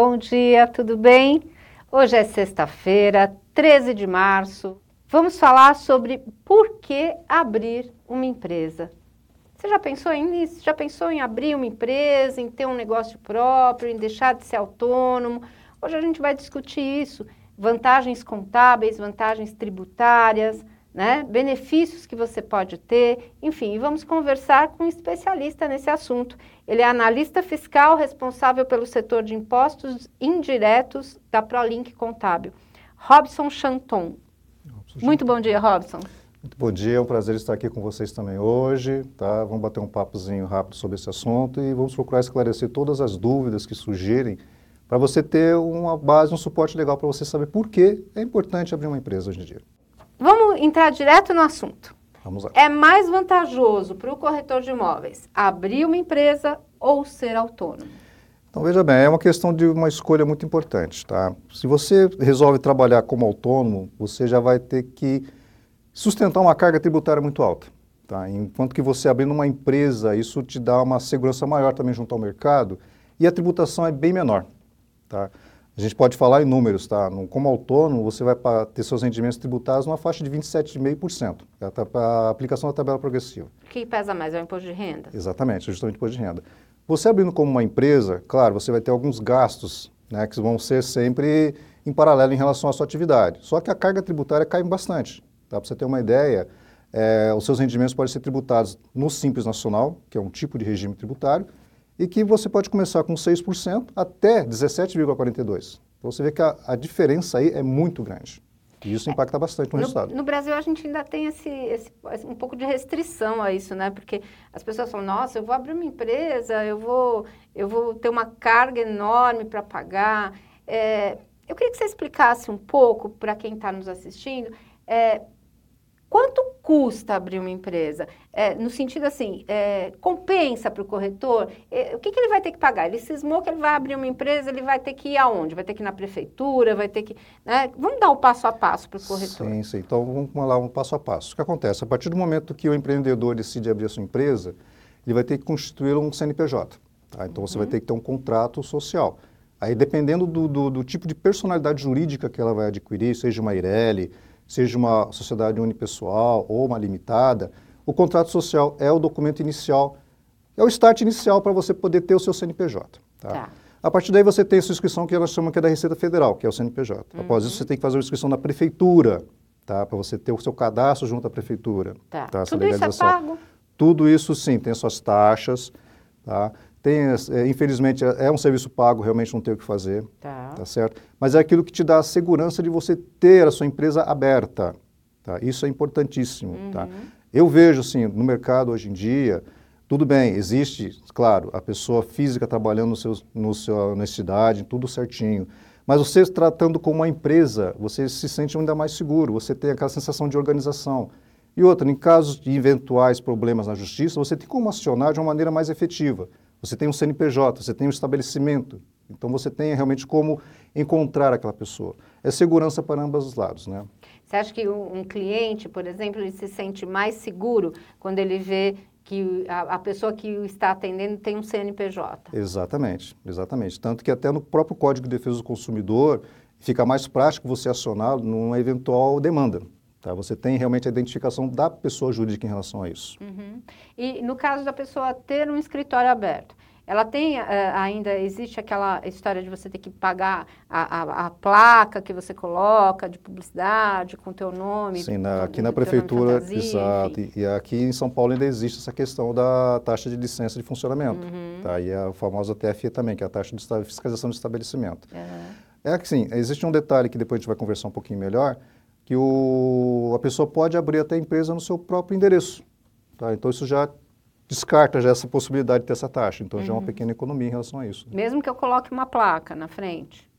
Bom dia, tudo bem? Hoje é sexta-feira, 13 de março. Vamos falar sobre por que abrir uma empresa. Você já pensou nisso? Já pensou em abrir uma empresa, em ter um negócio próprio, em deixar de ser autônomo? Hoje a gente vai discutir isso. Vantagens contábeis, vantagens tributárias, né? benefícios que você pode ter, enfim, vamos conversar com um especialista nesse assunto. Ele é analista fiscal responsável pelo setor de impostos indiretos da ProLink Contábil. Robson Chanton. Muito bom dia, Robson. Muito bom dia, é um prazer estar aqui com vocês também hoje, tá? Vamos bater um papozinho rápido sobre esse assunto e vamos procurar esclarecer todas as dúvidas que surgirem para você ter uma base, um suporte legal para você saber por que é importante abrir uma empresa hoje em dia. Vamos entrar direto no assunto. Vamos lá. É mais vantajoso para o corretor de imóveis abrir uma empresa ou ser autônomo? Então, veja bem, é uma questão de uma escolha muito importante, tá? Se você resolve trabalhar como autônomo, você já vai ter que sustentar uma carga tributária muito alta, tá? Enquanto que você abrindo uma empresa, isso te dá uma segurança maior também junto ao mercado e a tributação é bem menor, tá? A gente pode falar em números, tá? Como autônomo, você vai ter seus rendimentos tributados numa faixa de 27,5%, é a aplicação da tabela progressiva. O que pesa mais é o imposto de renda? Exatamente, justamente o imposto de renda. Você abrindo como uma empresa, claro, você vai ter alguns gastos, né, que vão ser sempre em paralelo em relação à sua atividade. Só que a carga tributária cai bastante. Tá? Para você ter uma ideia, é, os seus rendimentos podem ser tributados no Simples Nacional, que é um tipo de regime tributário, e que você pode começar com 6% até 17,42%. Então você vê que a, a, diferença aí é muito grande. E isso impacta bastante no, no resultado. No Brasil a gente ainda tem esse, esse, um pouco de restrição a isso, né? Porque as pessoas falam, nossa, eu vou abrir uma empresa, eu vou, eu vou ter uma carga enorme para pagar. É, eu queria que você explicasse um pouco para quem está nos assistindo é, Quanto custa abrir uma empresa? É, no sentido assim, é, compensa para o corretor? É, o que, que, ele vai ter que pagar? Ele cismou que ele vai abrir uma empresa, ele vai ter que ir aonde? Vai ter que ir na prefeitura, vai ter que... Né? Vamos dar o passo a passo para o corretor. Sim, sim. Então, vamos lá um passo a passo. O que acontece? A partir do momento que o empreendedor decide abrir a sua empresa, ele vai ter que constituir um CNPJ. Tá? Então, você uhum. vai ter que ter um contrato social. Aí, dependendo do, do, do tipo de personalidade jurídica que ela vai adquirir, seja uma IRELI, seja uma sociedade unipessoal ou uma limitada, o contrato social é o documento inicial, é o start inicial para você poder ter o seu CNPJ. Tá? tá? A partir daí você tem a sua inscrição que elas chamam que é da Receita Federal, que é o CNPJ. Uhum. Após isso você tem que fazer uma inscrição na prefeitura, tá? Para você ter o seu cadastro junto à prefeitura. Tá. tá? Tudo isso é pago? Tudo isso sim, tem suas taxas, tá? Tem, é, infelizmente, é, um serviço pago, realmente não tem o que fazer, tá. tá. certo? Mas é aquilo que te dá a segurança de você ter a sua empresa aberta, tá? Isso é importantíssimo, tá? uhum. tá? Eu vejo, assim, no mercado hoje em dia, tudo bem, existe, claro, a pessoa física trabalhando no seu, no seu honestidade, tudo certinho, mas você tratando como uma empresa, você se sente ainda mais seguro, você tem aquela sensação de organização. E outra, em casos de eventuais problemas na justiça, você tem como acionar de uma maneira mais efetiva. Você tem um CNPJ, você tem um estabelecimento. Então você tem realmente como encontrar aquela pessoa. É segurança para ambos os lados, né? Você acha que um, cliente, por exemplo, ele se sente mais seguro quando ele vê que a, a, pessoa que o está atendendo tem um CNPJ? Exatamente, exatamente. Tanto que até no próprio Código de Defesa do Consumidor fica mais prático você acionar numa eventual demanda. Tá? Você tem realmente a identificação da pessoa jurídica em relação a isso. Uhum. E no caso da pessoa ter um escritório aberto, ela tem uh, ainda, existe aquela história de você ter que pagar a, a, a, placa que você coloca de publicidade com o teu nome. Sim, na, aqui na prefeitura, fantasia, exato. E, e, aqui em São Paulo ainda existe essa questão da taxa de licença de funcionamento. Uhum. Tá? E a famosa TFE também, que é a taxa de fiscalização de estabelecimento. Uhum. É que sim, existe um detalhe que depois a gente vai conversar um pouquinho melhor, que o, a pessoa pode abrir até a empresa no seu próprio endereço. Tá? Então, isso já descarta já essa possibilidade de ter essa taxa. Então, uhum. já é uma uhum. pequena economia em relação a isso. Mesmo que eu coloque uma placa na frente?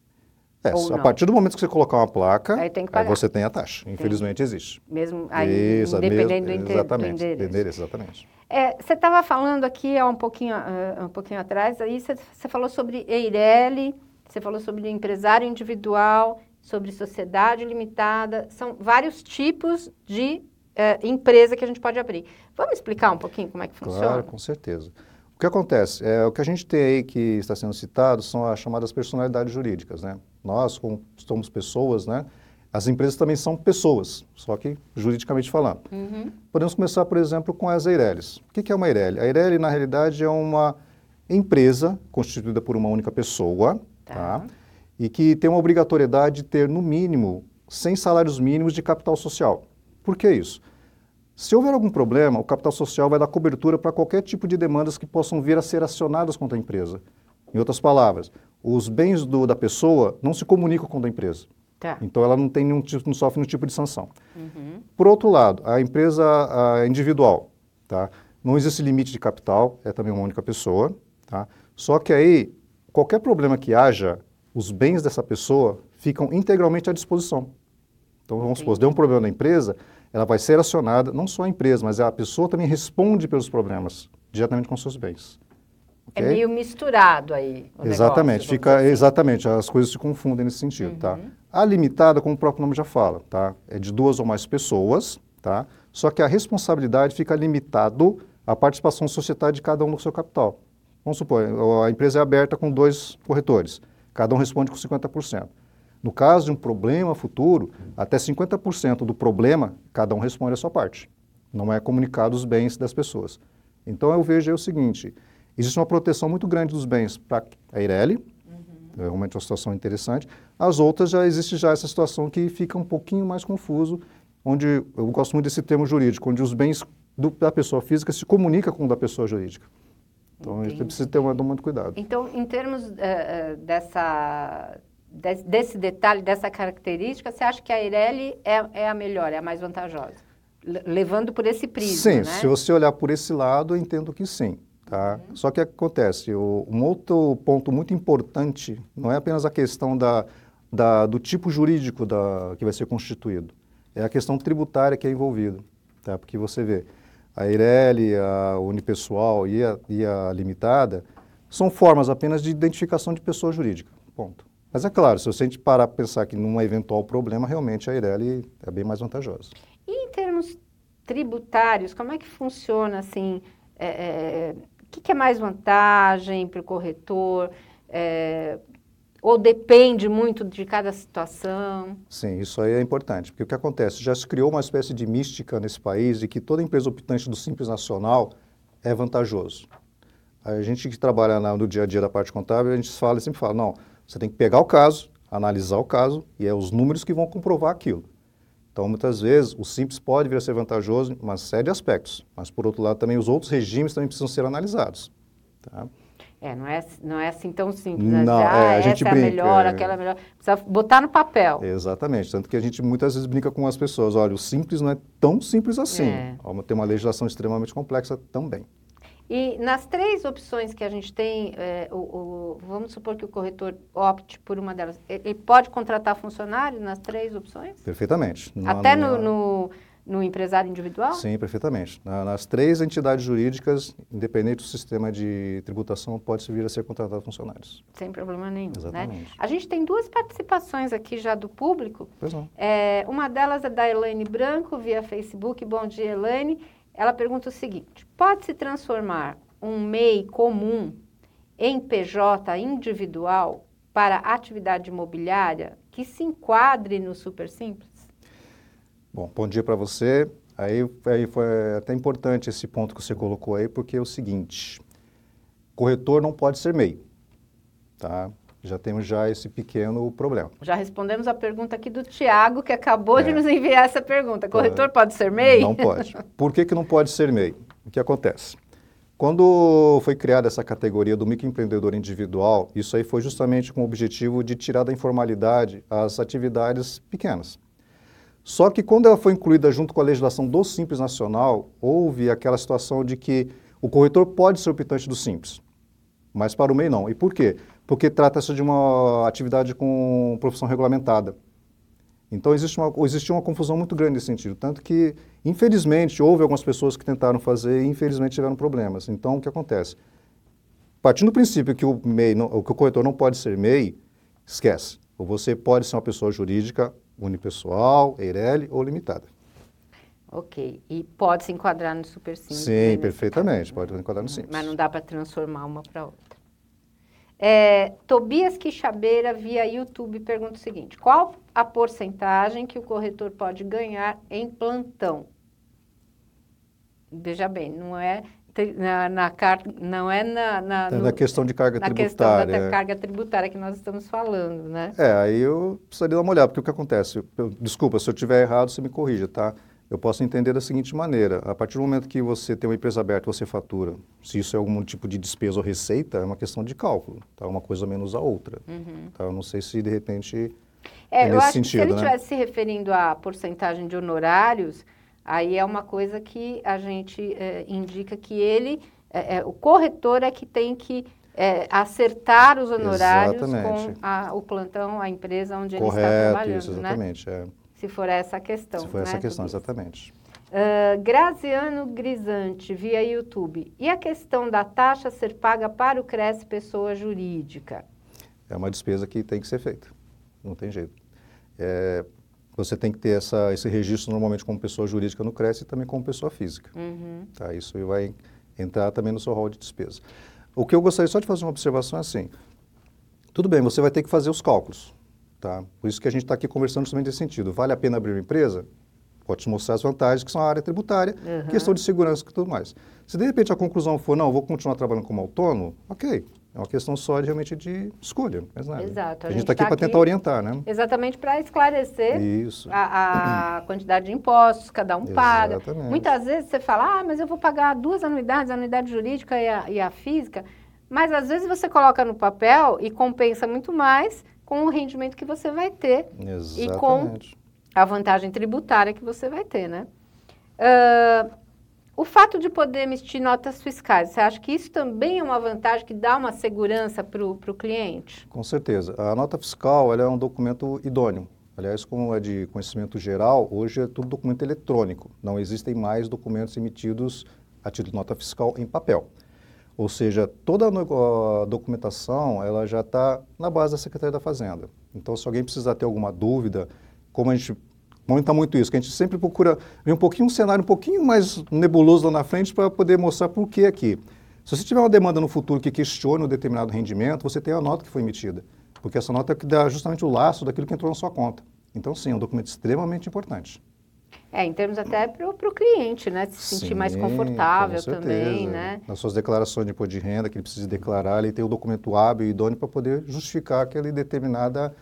É, a partir do momento que você colocar uma placa, aí, aí você tem a taxa. Infelizmente, existe. Mesmo aí, isso, independente mesmo, do, exatamente, do endereço. endereço exatamente. É, você estava falando aqui há um pouquinho, uh, um pouquinho atrás, aí você, você falou sobre EIRELI, você falou sobre empresário individual, sobre sociedade limitada, são vários tipos de é, empresa que a gente pode abrir. Vamos explicar um pouquinho como é que funciona? Claro, com certeza. O que acontece? É, o que a gente tem aí que está sendo citado são as chamadas personalidades jurídicas, né? Nós, como somos pessoas, né? As empresas também são pessoas, só que juridicamente falando. Uhum. Podemos começar, por exemplo, com as Eireles. O que é uma Eireli? A Eireli, na realidade, é uma empresa constituída por uma única pessoa, tá. tá? E que tem uma obrigatoriedade de ter, no mínimo, 100 salários mínimos de capital social. Por que isso? Se houver algum problema, o capital social vai dar cobertura para qualquer tipo de demandas que possam vir a ser acionadas contra a empresa. Em outras palavras, os bens do, da pessoa não se comunicam com a empresa. Tá. Então ela não tem nenhum tipo, não sofre nenhum tipo de sanção. Uhum. Por outro lado, a empresa a individual, tá? Não existe limite de capital, é também uma única pessoa, tá? Só que aí qualquer problema que haja, os bens dessa pessoa ficam integralmente à disposição. Então vamos supor, se deu um problema na empresa, ela vai ser acionada, não só a empresa, mas a pessoa também responde pelos problemas, diretamente com seus bens. É okay? É meio misturado aí. exatamente, negócio, fica assim. exatamente, as coisas se confundem nesse sentido, tá? uhum. tá? A limitada, como o próprio nome já fala, tá? É de duas ou mais pessoas, tá? Só que a responsabilidade fica limitado à participação societária de cada um no seu capital. Vamos supor, a empresa é aberta com dois corretores, cada um responde com 50%. No caso de um problema futuro, até 50% do problema, cada um responde a sua parte. Não é comunicado os bens das pessoas. Então eu vejo o seguinte, existe uma proteção muito grande dos bens para a Eireli, uhum. é realmente uma situação interessante. As outras já existe já essa situação que fica um pouquinho mais confuso, onde eu gosto muito desse termo jurídico, onde os bens do, da pessoa física se comunicam com o da pessoa jurídica. Então a gente precisa ter muito cuidado. Então, em termos uh, dessa desse detalhe, dessa característica, você acha que a Eireli é, é a melhor, é a mais vantajosa? levando por esse prisma, Sim, né? se você olhar por esse lado, eu entendo que sim. Tá? Uhum. Só que acontece, o, um outro ponto muito importante não é apenas a questão da, da, do tipo jurídico da, que vai ser constituído, é a questão tributária que é envolvida. Tá? Porque você vê, a Eireli, a Unipessoal e a, e a Limitada são formas apenas de identificação de pessoa jurídica, ponto. Mas é claro, se você parar para pensar que num eventual problema, realmente a Eireli é bem mais vantajosa. E em termos tributários, como é que funciona assim? É, é, o que, que, é mais vantagem para o corretor? É, ou depende muito de cada situação? Sim, isso aí é importante, porque o que acontece? Já se criou uma espécie de mística nesse país de que toda empresa optante do Simples Nacional é vantajoso. A gente que trabalha no dia a dia da parte contábil, a gente fala sempre fala, não, você tem que pegar o caso, analisar o caso e é os números que vão comprovar aquilo. Então, muitas vezes, o simples pode vir a ser vantajoso em uma série de aspectos, mas, por outro lado, também os outros regimes também precisam ser analisados. Tá? É, não é, não é assim tão simples. Né? Não, ah, é, a gente essa brinca, é a melhor, é... aquela é melhor. Precisa botar no papel. Exatamente. Tanto que a gente muitas vezes brinca com as pessoas. Olha, o simples não é tão simples assim. É. Tem uma legislação extremamente complexa também. E nas três opções que a gente tem, é, o, o, vamos supor que o corretor opte por uma delas, ele pode contratar funcionário nas três opções? Perfeitamente. Até no, no, no, empresário individual? Sim, perfeitamente. nas três entidades jurídicas, independente do sistema de tributação, pode vir a ser contratado funcionários. Sem problema nenhum. Né? Exatamente. Né? A gente tem duas participações aqui já do público. Pois não. É, uma delas é da Elaine Branco, via Facebook. Bom dia, Elaine. Ela pergunta o seguinte: pode-se transformar um MEI comum em PJ individual para atividade imobiliária que se enquadre no super simples? Bom, bom dia para você. Aí, aí foi até importante esse ponto que você colocou aí, porque é o seguinte: corretor não pode ser MEI, tá? já temos já esse pequeno problema. Já respondemos a pergunta aqui do Tiago, que acabou é. de nos enviar essa pergunta. Corretor é. pode ser MEI? Não pode. Por que, que não pode ser MEI? O que acontece? Quando foi criada essa categoria do microempreendedor individual, isso aí foi justamente com o objetivo de tirar da informalidade as atividades pequenas. Só que quando ela foi incluída junto com a legislação do Simples Nacional, houve aquela situação de que o corretor pode ser optante do Simples, mas para o MEI não. E por quê? porque trata-se de uma atividade com profissão regulamentada. Então existe uma, existe uma confusão muito grande nesse sentido, tanto que, infelizmente, houve algumas pessoas que tentaram fazer e, infelizmente, tiveram problemas. Então, o que acontece? Partindo do princípio que o MEI, não, que o corretor não pode ser MEI, esquece. Ou você pode ser uma pessoa jurídica unipessoal, EIRELI ou limitada. Ok. E pode se enquadrar no super simples? Sim, perfeitamente. Caso, pode se enquadrar no simples. Mas não dá para transformar uma para outra. É, Tobias Quixabeira, via YouTube, pergunta o seguinte: qual a porcentagem que o corretor pode ganhar em plantão? Veja bem, não é na, na não é na, na, no, na questão de carga na tributária. questão da é. carga tributária que nós estamos falando, né? É, aí eu precisaria dar uma olhada, porque o que acontece? Eu, desculpa, se eu estiver errado, você me corrija, tá? Eu posso entender da seguinte maneira: a partir do momento que você tem uma empresa aberta, você fatura, se isso é algum tipo de despesa ou receita, é uma questão de cálculo, tá? Uma coisa menos a outra. Uhum. Tá? Eu não sei se de repente é, é nesse eu acho sentido, que se ele né? estivesse se referindo à porcentagem de honorários, aí é uma coisa que a gente é, indica que ele, é, o corretor é que tem que acertar os honorários Exatamente. com a, o plantão, a empresa onde Correto, ele está trabalhando, isso, né? exatamente, né? Se for essa questão. Se for essa né, questão, exatamente. Uh, Graziano Grisante, via YouTube. E a questão da taxa ser paga para o Cresce pessoa jurídica? É uma despesa que tem que ser feita. Não tem jeito. É, você tem que ter essa, esse registro normalmente como pessoa jurídica no Cresce e também como pessoa física. Uhum. Tá, isso vai entrar também no seu rol de despesa. O que eu gostaria só de fazer uma observação é assim, tudo bem, você vai ter que fazer os cálculos. Tá? Por isso que a gente está aqui conversando justamente nesse sentido. Vale a pena abrir uma empresa? Pode te mostrar as vantagens que são a área tributária, uhum. questão de segurança e tudo mais. Se de repente a conclusão for, não, vou continuar trabalhando como autônomo, ok. É uma questão só de, realmente de escolha. Mas nada. Exato. A, a gente está aqui para tentar orientar, né? Exatamente para esclarecer Isso. A, a, quantidade de impostos, cada um paga. Muitas vezes você fala, ah, mas eu vou pagar duas anuidades, a anuidade jurídica e a, e a física. Mas às vezes você coloca no papel e compensa muito mais com o rendimento que você vai ter Exatamente. e com a vantagem tributária que você vai ter, né? Uh, o fato de poder emitir notas fiscais, você acha que isso também é uma vantagem que dá uma segurança para o cliente? Com certeza. A nota fiscal é um documento idôneo. Aliás, como é de conhecimento geral, hoje é tudo documento eletrônico. Não existem mais documentos emitidos a título de nota fiscal em papel. Ou seja, toda a documentação ela já está na base da Secretaria da Fazenda. Então, se alguém precisar ter alguma dúvida, como a gente monta muito isso, que a gente sempre procura ver um pouquinho um cenário um pouquinho mais nebuloso lá na frente para poder mostrar por que aqui. Se você tiver uma demanda no futuro que questione um determinado rendimento, você tem a nota que foi emitida, porque essa nota é que dá justamente o laço daquilo que entrou na sua conta. Então, sim, é um documento extremamente importante. É, em termos até para o cliente, né? Se sentir Sim, mais confortável também, né? Nas suas declarações de imposto de renda, que ele precisa declarar, ele tem o documento hábil e idôneo para poder justificar aquela determinada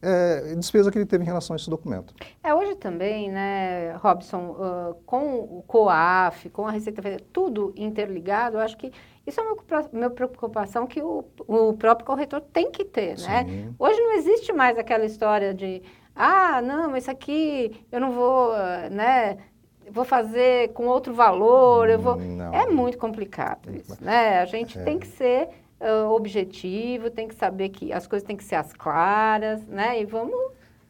é, despesa que ele teve em relação a esse documento. É, hoje também, né, Robson, uh, com o COAF, com a Receita Federal, tudo interligado, eu acho que isso é uma, uma preocupação que o, o próprio corretor tem que ter, né? Sim. Hoje não existe mais aquela história de ah, não, isso aqui eu não vou, né? Vou fazer com outro valor, eu vou. Não. É muito complicado isso, né? A gente é. tem que ser uh, objetivo, tem que saber que as coisas têm que ser as claras, né? E vamos.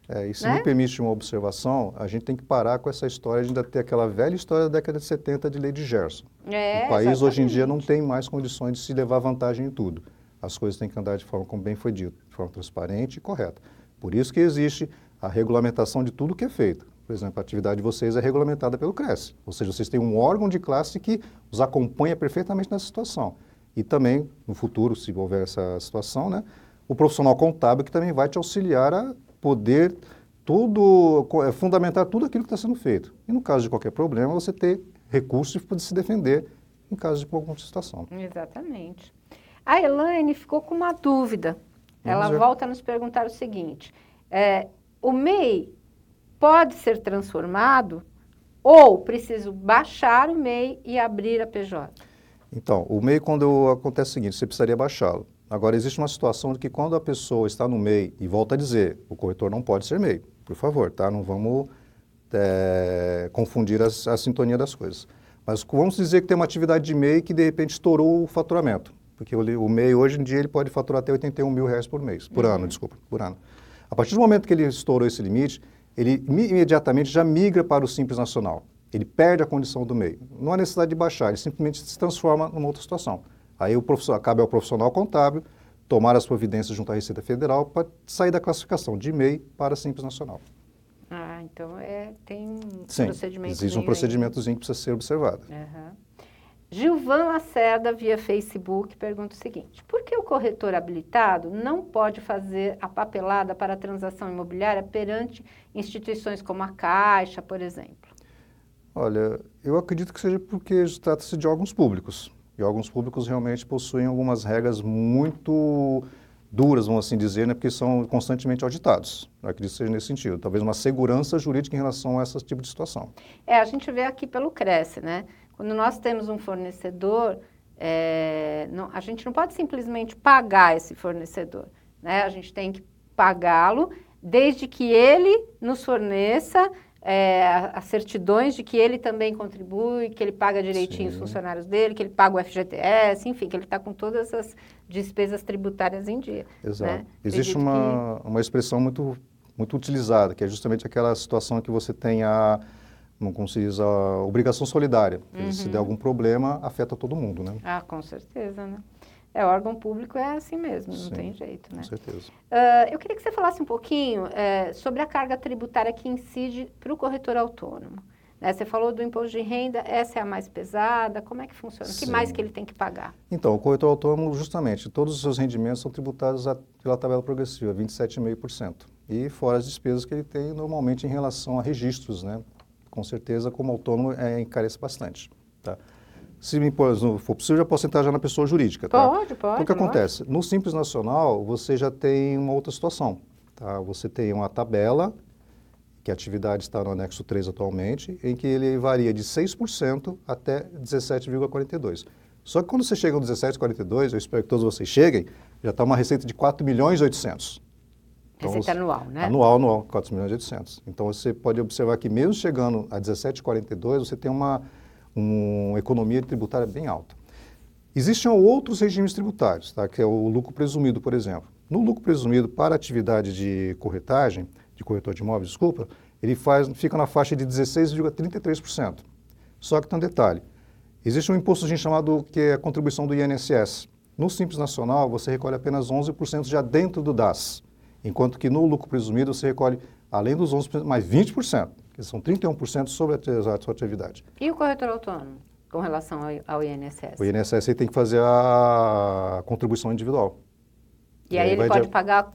É, e se né? me permite uma observação, a gente tem que parar com essa história de ainda ter aquela velha história da década de 70 de lei de Gerson. É, o país exatamente. hoje em dia não tem mais condições de se levar vantagem em tudo. As coisas têm que andar de forma, como bem foi dito, de forma transparente e correta. Por isso que existe a regulamentação de tudo que é feito. Por exemplo, a atividade de vocês é regulamentada pelo CRES, ou seja, vocês têm um órgão de classe que os acompanha perfeitamente nessa situação. E também, no futuro, se houver essa situação, né, o profissional contábil que também vai te auxiliar a poder tudo, é, fundamentar tudo aquilo que está sendo feito. E no caso de qualquer problema, você ter recursos poder se defender em caso de alguma situação. Exatamente. A Elaine ficou com uma dúvida. Ela volta a nos perguntar o seguinte: é, o MEI pode ser transformado ou preciso baixar o MEI e abrir a PJ? Então, o MEI, quando acontece o seguinte, você precisaria baixá-lo. Agora, existe uma situação de que quando a pessoa está no MEI, e volta a dizer, o corretor não pode ser MEI, por favor, tá? Não vamos é, confundir as, a sintonia das coisas. Mas vamos dizer que tem uma atividade de MEI que de repente estourou o faturamento. Porque o, o MEI hoje em dia ele pode faturar até 81 mil reais por mês, por uhum. ano, desculpa, por ano. A partir do momento que ele estourou esse limite, ele imediatamente já migra para o Simples Nacional. Ele perde a condição do meio. Não há necessidade de baixar, ele simplesmente se transforma numa outra situação. Aí o profissional, cabe ao profissional contábil tomar as providências junto à Receita Federal para sair da classificação de MEI para Simples Nacional. Ah, então é, tem um Sim, procedimento. Existe um procedimentozinho que precisa ser observado. Uhum. Gilvan Lacerda, via Facebook, pergunta o seguinte: por que o corretor habilitado não pode fazer a papelada para a transação imobiliária perante instituições como a Caixa, por exemplo? Olha, eu acredito que seja porque trata-se de órgãos públicos. E órgãos públicos realmente possuem algumas regras muito duras, vamos assim dizer, né, porque são constantemente auditados. Eu acredito que seja nesse sentido. Talvez uma segurança jurídica em relação a esse tipo de situação. É, a gente vê aqui pelo Cresce, né? Quando nós temos um fornecedor, é, não, a gente não pode simplesmente pagar esse fornecedor, né? A gente tem que pagá-lo desde que ele nos forneça é, as certidões de que ele também contribui, que ele paga direitinho Sim. os funcionários dele, que ele paga o FGTS, enfim, que ele está com todas as despesas tributárias em dia. Exato. Né? Existe uma, que... uma expressão muito, muito utilizada, que é justamente aquela situação que você tem a, se diz, a obrigação solidária. Uhum. Se der algum problema, afeta todo mundo, né? Ah, com certeza, né? É, órgão público é assim mesmo, Sim, não tem jeito, né? Com certeza. Uh, eu queria que você falasse um pouquinho uh, sobre a carga tributária que incide para o corretor autônomo. Né? Você falou do imposto de renda, essa é a mais pesada, como é que funciona? O que mais que ele tem que pagar? Então, o corretor autônomo, justamente, todos os seus rendimentos são tributados a, pela tabela progressiva, 27,5%. E fora as despesas que ele tem normalmente em relação a registros, né? Com certeza, como autônomo, é, encarece bastante, tá? Se me for possível, já posso entrar já na pessoa jurídica. Tá? Pode, pode. Então, o que acontece? No Simples Nacional, você já tem uma outra situação. Tá? Você tem uma tabela, que a atividade está no anexo 3 atualmente, em que ele varia de 6% até 17,42%. Só que quando você chega no 17,42%, eu espero que todos vocês cheguem, já está uma receita de 4 milhões e 800. Então, receita anual, né? Anual, anual, 4 milhões e 800. Então, você pode observar que mesmo chegando a 17,42, você tem uma uma economia tributária bem alta. Existem outros regimes tributários, tá? que é o lucro presumido, por exemplo. No lucro presumido para atividade de corretagem, de corretor de imóveis, desculpa, ele faz, fica na faixa de 16,33%. Só que tem um detalhe, existe um imposto chamado que é a contribuição do INSS. No Simples Nacional, você recolhe apenas 11% já dentro do DAS, enquanto que no lucro presumido você recolhe, além dos 11%, mais 20% que são 31% sobre a sua atividade. E o corretor autônomo, com relação ao, INSS? O INSS tem que fazer a contribuição individual. E, e aí, ele pode de, pagar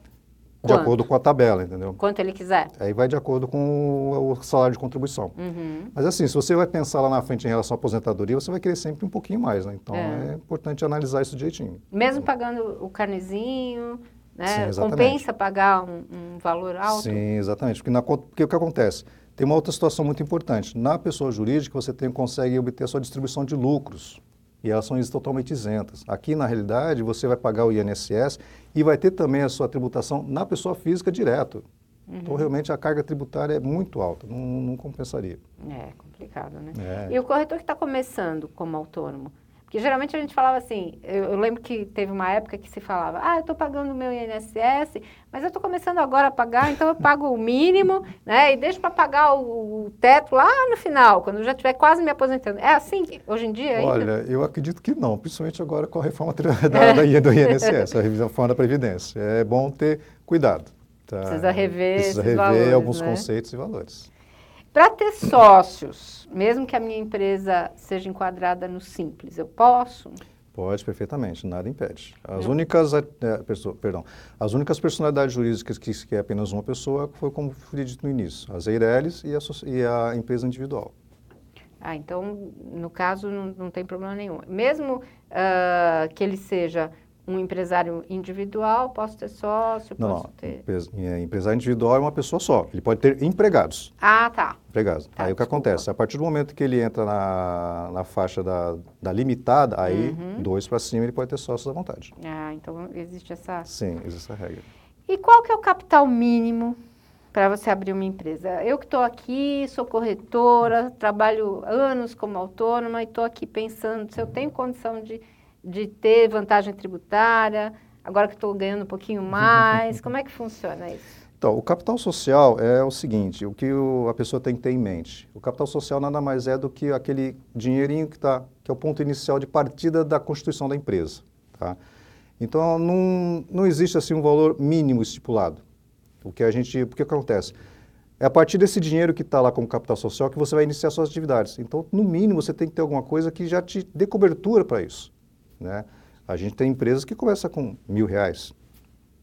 de acordo com a tabela, entendeu? Quanto ele quiser. Aí vai de acordo com o, salário de contribuição. Uhum. Mas assim, se você vai pensar lá na frente em relação à aposentadoria, você vai querer sempre um pouquinho mais, né? Então é, é importante analisar isso direitinho. Mesmo pagando o carnezinho, né? Sim, Compensa pagar um, um, valor alto? Sim, exatamente. Porque, na, porque o que acontece? Tem uma outra situação muito importante. Na pessoa jurídica, você tem, consegue obter a sua distribuição de lucros e elas são totalmente isentas. Aqui, na realidade, você vai pagar o INSS e vai ter também a sua tributação na pessoa física direto. Uhum. Então, realmente, a carga tributária é muito alta, não, não compensaria. É complicado, né? É. E o corretor que está começando como autônomo, que geralmente a gente falava assim, eu, eu, lembro que teve uma época que se falava, ah, eu estou pagando o meu INSS, mas eu estou começando agora a pagar, então eu pago o mínimo, né, e deixo para pagar o, o, teto lá no final, quando eu já estiver quase me aposentando. É assim hoje em dia ainda? Olha, eu acredito que não, principalmente agora com a reforma da, da, do INSS, a revisão da Previdência. É bom ter cuidado. Tá? Precisa rever Precisa rever valores, alguns né? conceitos e valores. Para ter sócios, mesmo que a minha empresa seja enquadrada no simples, eu posso? Pode, perfeitamente, nada impede. As únicas, é, pessoa, perdão, as únicas personalidades jurídicas que, que é apenas uma pessoa foi como foi dito no início, as Eireles e a, e a empresa individual. Ah, então, no caso, não, não tem problema nenhum. Mesmo uh, que ele seja um empresário individual, posso ter sócio, não, posso ter... É, empresário individual é uma pessoa só, ele pode ter empregados. Ah, tá. Empregados. Tá, aí desculpa. o que acontece? A partir do momento que ele entra na, na faixa da, da limitada, aí uhum. dois para cima ele pode ter sócios à vontade. Ah, então existe essa... Sim, existe essa regra. E qual que é o capital mínimo para você abrir uma empresa? Eu que estou aqui, sou corretora, trabalho anos como autônoma e estou aqui pensando se eu tenho condição de de ter vantagem tributária, agora que estou ganhando um pouquinho mais? Como é que funciona isso? Então, o capital social é o seguinte, o que o, a pessoa tem que ter em mente. O capital social nada mais é do que aquele dinheirinho que, tá, que é o ponto inicial de partida da constituição da empresa. Tá? Então, não, não existe assim um valor mínimo estipulado. O que a gente, o que acontece? É a partir desse dinheiro que está lá como capital social que você vai iniciar suas atividades. Então, no mínimo, você tem que ter alguma coisa que já te dê cobertura para isso. Né? A gente tem empresas que começam com mil reais.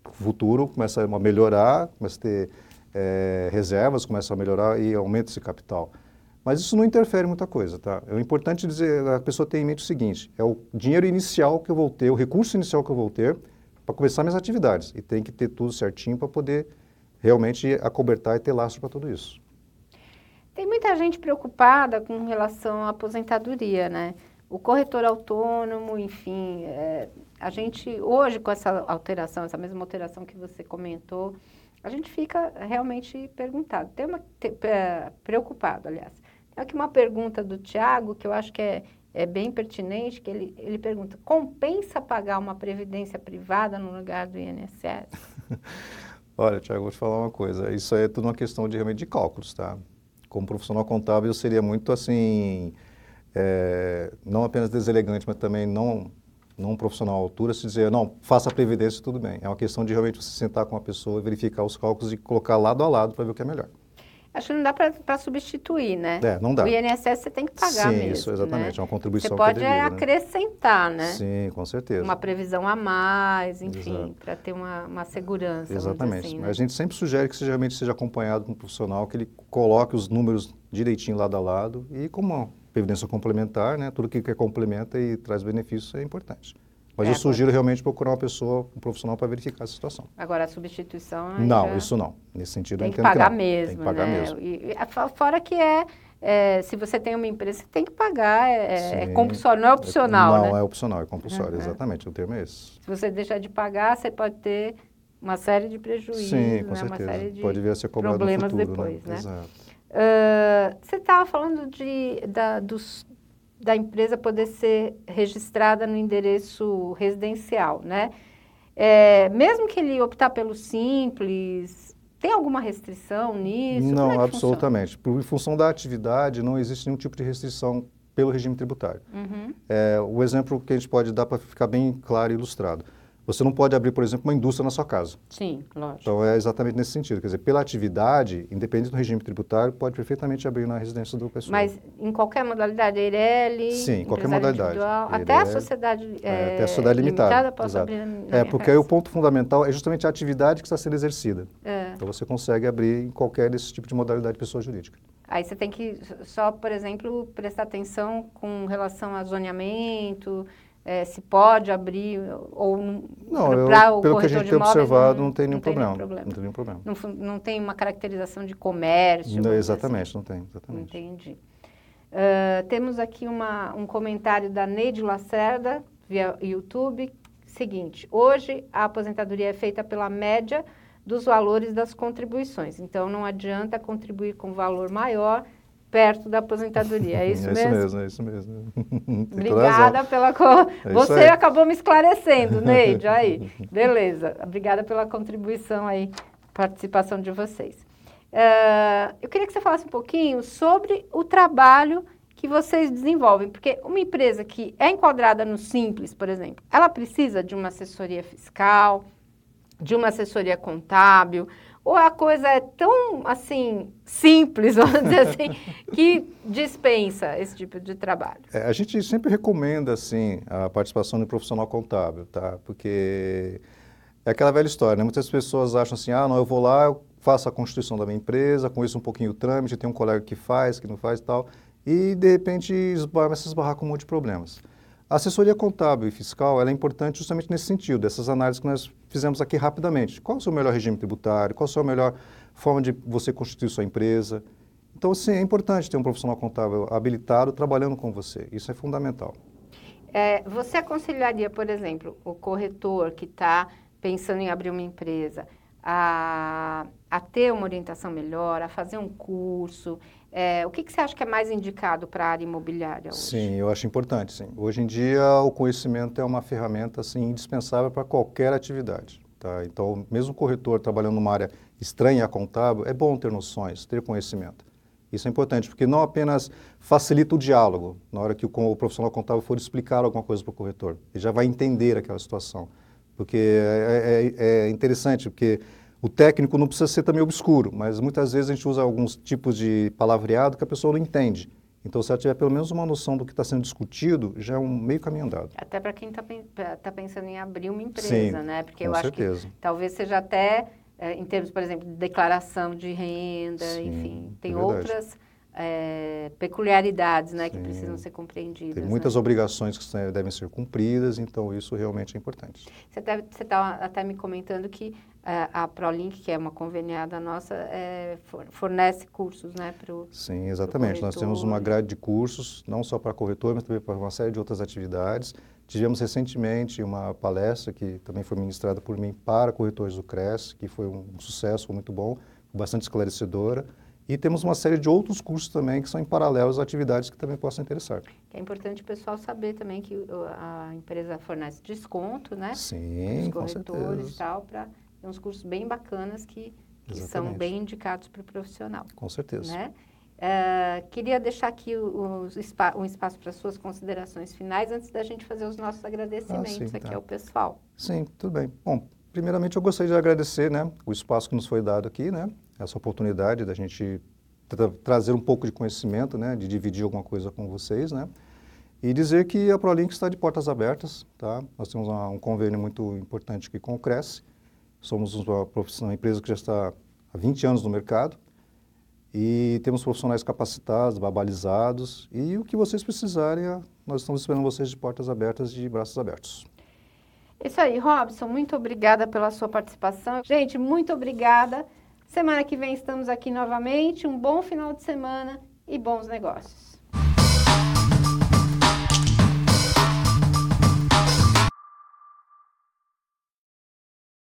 O futuro começa a melhorar, começa a ter é, reservas, começa a melhorar e aumenta esse capital. Mas isso não interfere muita coisa, tá? É importante dizer, a pessoa ter em mente o seguinte, é o dinheiro inicial que eu vou ter, o recurso inicial que eu vou ter para começar minhas atividades. E tem que ter tudo certinho para poder realmente acobertar e ter lastro para tudo isso. Tem muita gente preocupada com relação à aposentadoria, né? O corretor autônomo, enfim, é, a gente hoje com essa alteração, essa mesma alteração que você comentou, a gente fica realmente perguntado, tem uma é, preocupado, aliás. Tem aqui uma pergunta do Tiago que eu acho que é, é bem pertinente, que ele, ele pergunta, compensa pagar uma previdência privada no lugar do INSS? Olha, Tiago, vou te falar uma coisa. Isso é tudo uma questão de, realmente de cálculos, tá? Como profissional contábil, eu seria muito assim, é, não apenas deselegante, mas também não, não um profissional à altura, se dizer, não, faça a previdência, tudo bem. É uma questão de realmente você sentar com a pessoa, verificar os cálculos e colocar lado a lado para ver o que é melhor. Acho que não dá para substituir, né? É, não dá. O INSS você tem que pagar Sim, mesmo, isso, exatamente. Né? É uma contribuição Você pode que é devida, acrescentar, né? Sim, com certeza. Uma previsão a mais, enfim, para ter uma, uma segurança. Exatamente. Assim, Mas né? a gente sempre sugere que seja, realmente seja acompanhado por um profissional, que ele coloque os números direitinho lado a lado e como previdência complementar, né? Tudo que complementa e traz benefícios é importante. Mas é, eu sugiro pode... realmente procurar uma pessoa, um profissional para verificar a situação. Agora, a substituição... Não, já... isso não. Nesse sentido, tem que pagar que mesmo, Tem que pagar né? mesmo. E, fora que é, é, se você tem uma empresa, você tem que pagar, é, é compulsório, não é opcional, Não, né? é opcional, é compulsório, uhum. exatamente, o termo é esse. Se você deixar de pagar, você pode ter uma série de prejuízos, Sim, com né? certeza. uma série de pode vir a ser cobrado problemas no futuro, depois, né? né? Exato. Uh, você estava falando de, da, dos da empresa poder ser registrada no endereço residencial, né? É, mesmo que ele optar pelo simples, tem alguma restrição nisso? Não, é absolutamente. Por, em função da atividade, não existe nenhum tipo de restrição pelo regime tributário. Uhum. É, o exemplo que a gente pode dar para ficar bem claro e ilustrado. Você não pode abrir, por exemplo, uma indústria na sua casa. Sim, lógico. Então é exatamente nesse sentido. Quer dizer, pela atividade, independente do regime tributário, pode perfeitamente abrir na residência do pessoal. Mas em qualquer modalidade, EIRELI, Sim, qualquer modalidade. até a sociedade, é, até a sociedade limitada. limitada posso Exato. abrir na É, porque casa. aí o ponto fundamental é justamente a atividade que está sendo exercida. É. Então você consegue abrir em qualquer desse tipo de modalidade de pessoa jurídica. Aí você tem que só, por exemplo, prestar atenção com relação a zoneamento, é, se pode abrir ou não para o pelo que a gente tem observado não, tem nenhum problema, não tem nenhum problema. Não, não tem uma caracterização de comércio não, exatamente assim. não tem exatamente. Entendi. Uh, temos aqui uma, um comentário da Neide Lacerda via YouTube. Seguinte hoje a aposentadoria é feita pela média dos valores das contribuições. Então não adianta contribuir com valor maior perto da aposentadoria. É isso é mesmo? Isso mesmo, é isso mesmo. Obrigada pela... Co... É Você acabou me esclarecendo, Neide, aí. Beleza. Obrigada pela contribuição aí, participação de vocês. Uh, eu queria que você falasse um pouquinho sobre o trabalho que vocês desenvolvem, porque uma empresa que é enquadrada no Simples, por exemplo, ela precisa de uma assessoria fiscal, de uma assessoria contábil, ou a coisa é tão, assim, simples, vamos dizer assim, que dispensa esse tipo de trabalho? É, a gente sempre recomenda, assim, a participação de um profissional contábil, tá? Porque é aquela velha história, né? Muitas pessoas acham assim, ah, não, eu vou lá, eu faço a constituição da minha empresa, conheço um pouquinho o trâmite, tem um colega que faz, que não faz e tal, e, de repente, começa a esbarrar com um monte de problemas. A assessoria contábil e fiscal é importante justamente nesse sentido, dessas análises que nós fizemos aqui rapidamente. Qual é o seu melhor regime tributário? Qual é a sua melhor forma de você constituir sua empresa? Então, sim, é importante ter um profissional contábil habilitado trabalhando com você. Isso é fundamental. É, você aconselharia, por exemplo, o corretor que está pensando em abrir uma empresa a, a ter uma orientação melhor, a fazer um curso, é, o que, que, você acha que é mais indicado para a área imobiliária hoje? Sim, eu acho importante, sim. Hoje em dia, o conhecimento é uma ferramenta assim, indispensável para qualquer atividade. Tá? Então, mesmo o corretor trabalhando numa área estranha a contábil, é bom ter noções, ter conhecimento. Isso é importante, porque não apenas facilita o diálogo na hora que o, profissional contábil for explicar alguma coisa para o corretor. Ele já vai entender aquela situação. Porque é, é, é interessante, porque O técnico não precisa ser também obscuro, mas muitas vezes a gente usa alguns tipos de palavreado que a pessoa não entende. Então, se ela tiver pelo menos uma noção do que está sendo discutido, já é um meio caminho andado. Até para quem está tá pensando em abrir uma empresa, Sim, né? Porque eu certeza. acho que talvez seja até, é, em termos, por exemplo, de declaração de renda, Sim, enfim, tem é outras é, peculiaridades né, que precisam ser compreendidas. Tem muitas né? obrigações que devem ser cumpridas, então isso realmente é importante. Você está até me comentando que é, a ProLink, que é uma conveniada nossa, é, fornece cursos né, para o Sim, exatamente. Nós temos uma grade de cursos, não só para corretor, mas também para uma série de outras atividades. Tivemos recentemente uma palestra que também foi ministrada por mim para corretores do CRES, que foi um sucesso, foi muito bom, bastante esclarecedora. E temos uma série de outros cursos também que são em paralelo às atividades que também possam interessar. É importante o pessoal saber também que a empresa fornece desconto, né? Sim, Os corretores e tal, para uns cursos bem bacanas que, que são bem indicados para o profissional. Com certeza. Né? Uh, queria deixar aqui o, o, um espaço para suas considerações finais antes da gente fazer os nossos agradecimentos ah, sim, aqui tá. ao pessoal. Sim, tudo bem. Bom, primeiramente eu gostaria de agradecer né, o espaço que nos foi dado aqui, né? Essa oportunidade da gente tra trazer um pouco de conhecimento, né, de dividir alguma coisa com vocês, né, e dizer que a ProLink está de portas abertas, tá? Nós temos uma, um convênio muito importante aqui com o Cresce, somos uma, empresa que já está há 20 anos no mercado e temos profissionais capacitados, babalizados e o que vocês precisarem, nós estamos esperando vocês de portas abertas de braços abertos. Isso aí, Robson, muito obrigada pela sua participação. Gente, muito obrigada. Semana que vem estamos aqui novamente. Um bom final de semana e bons negócios.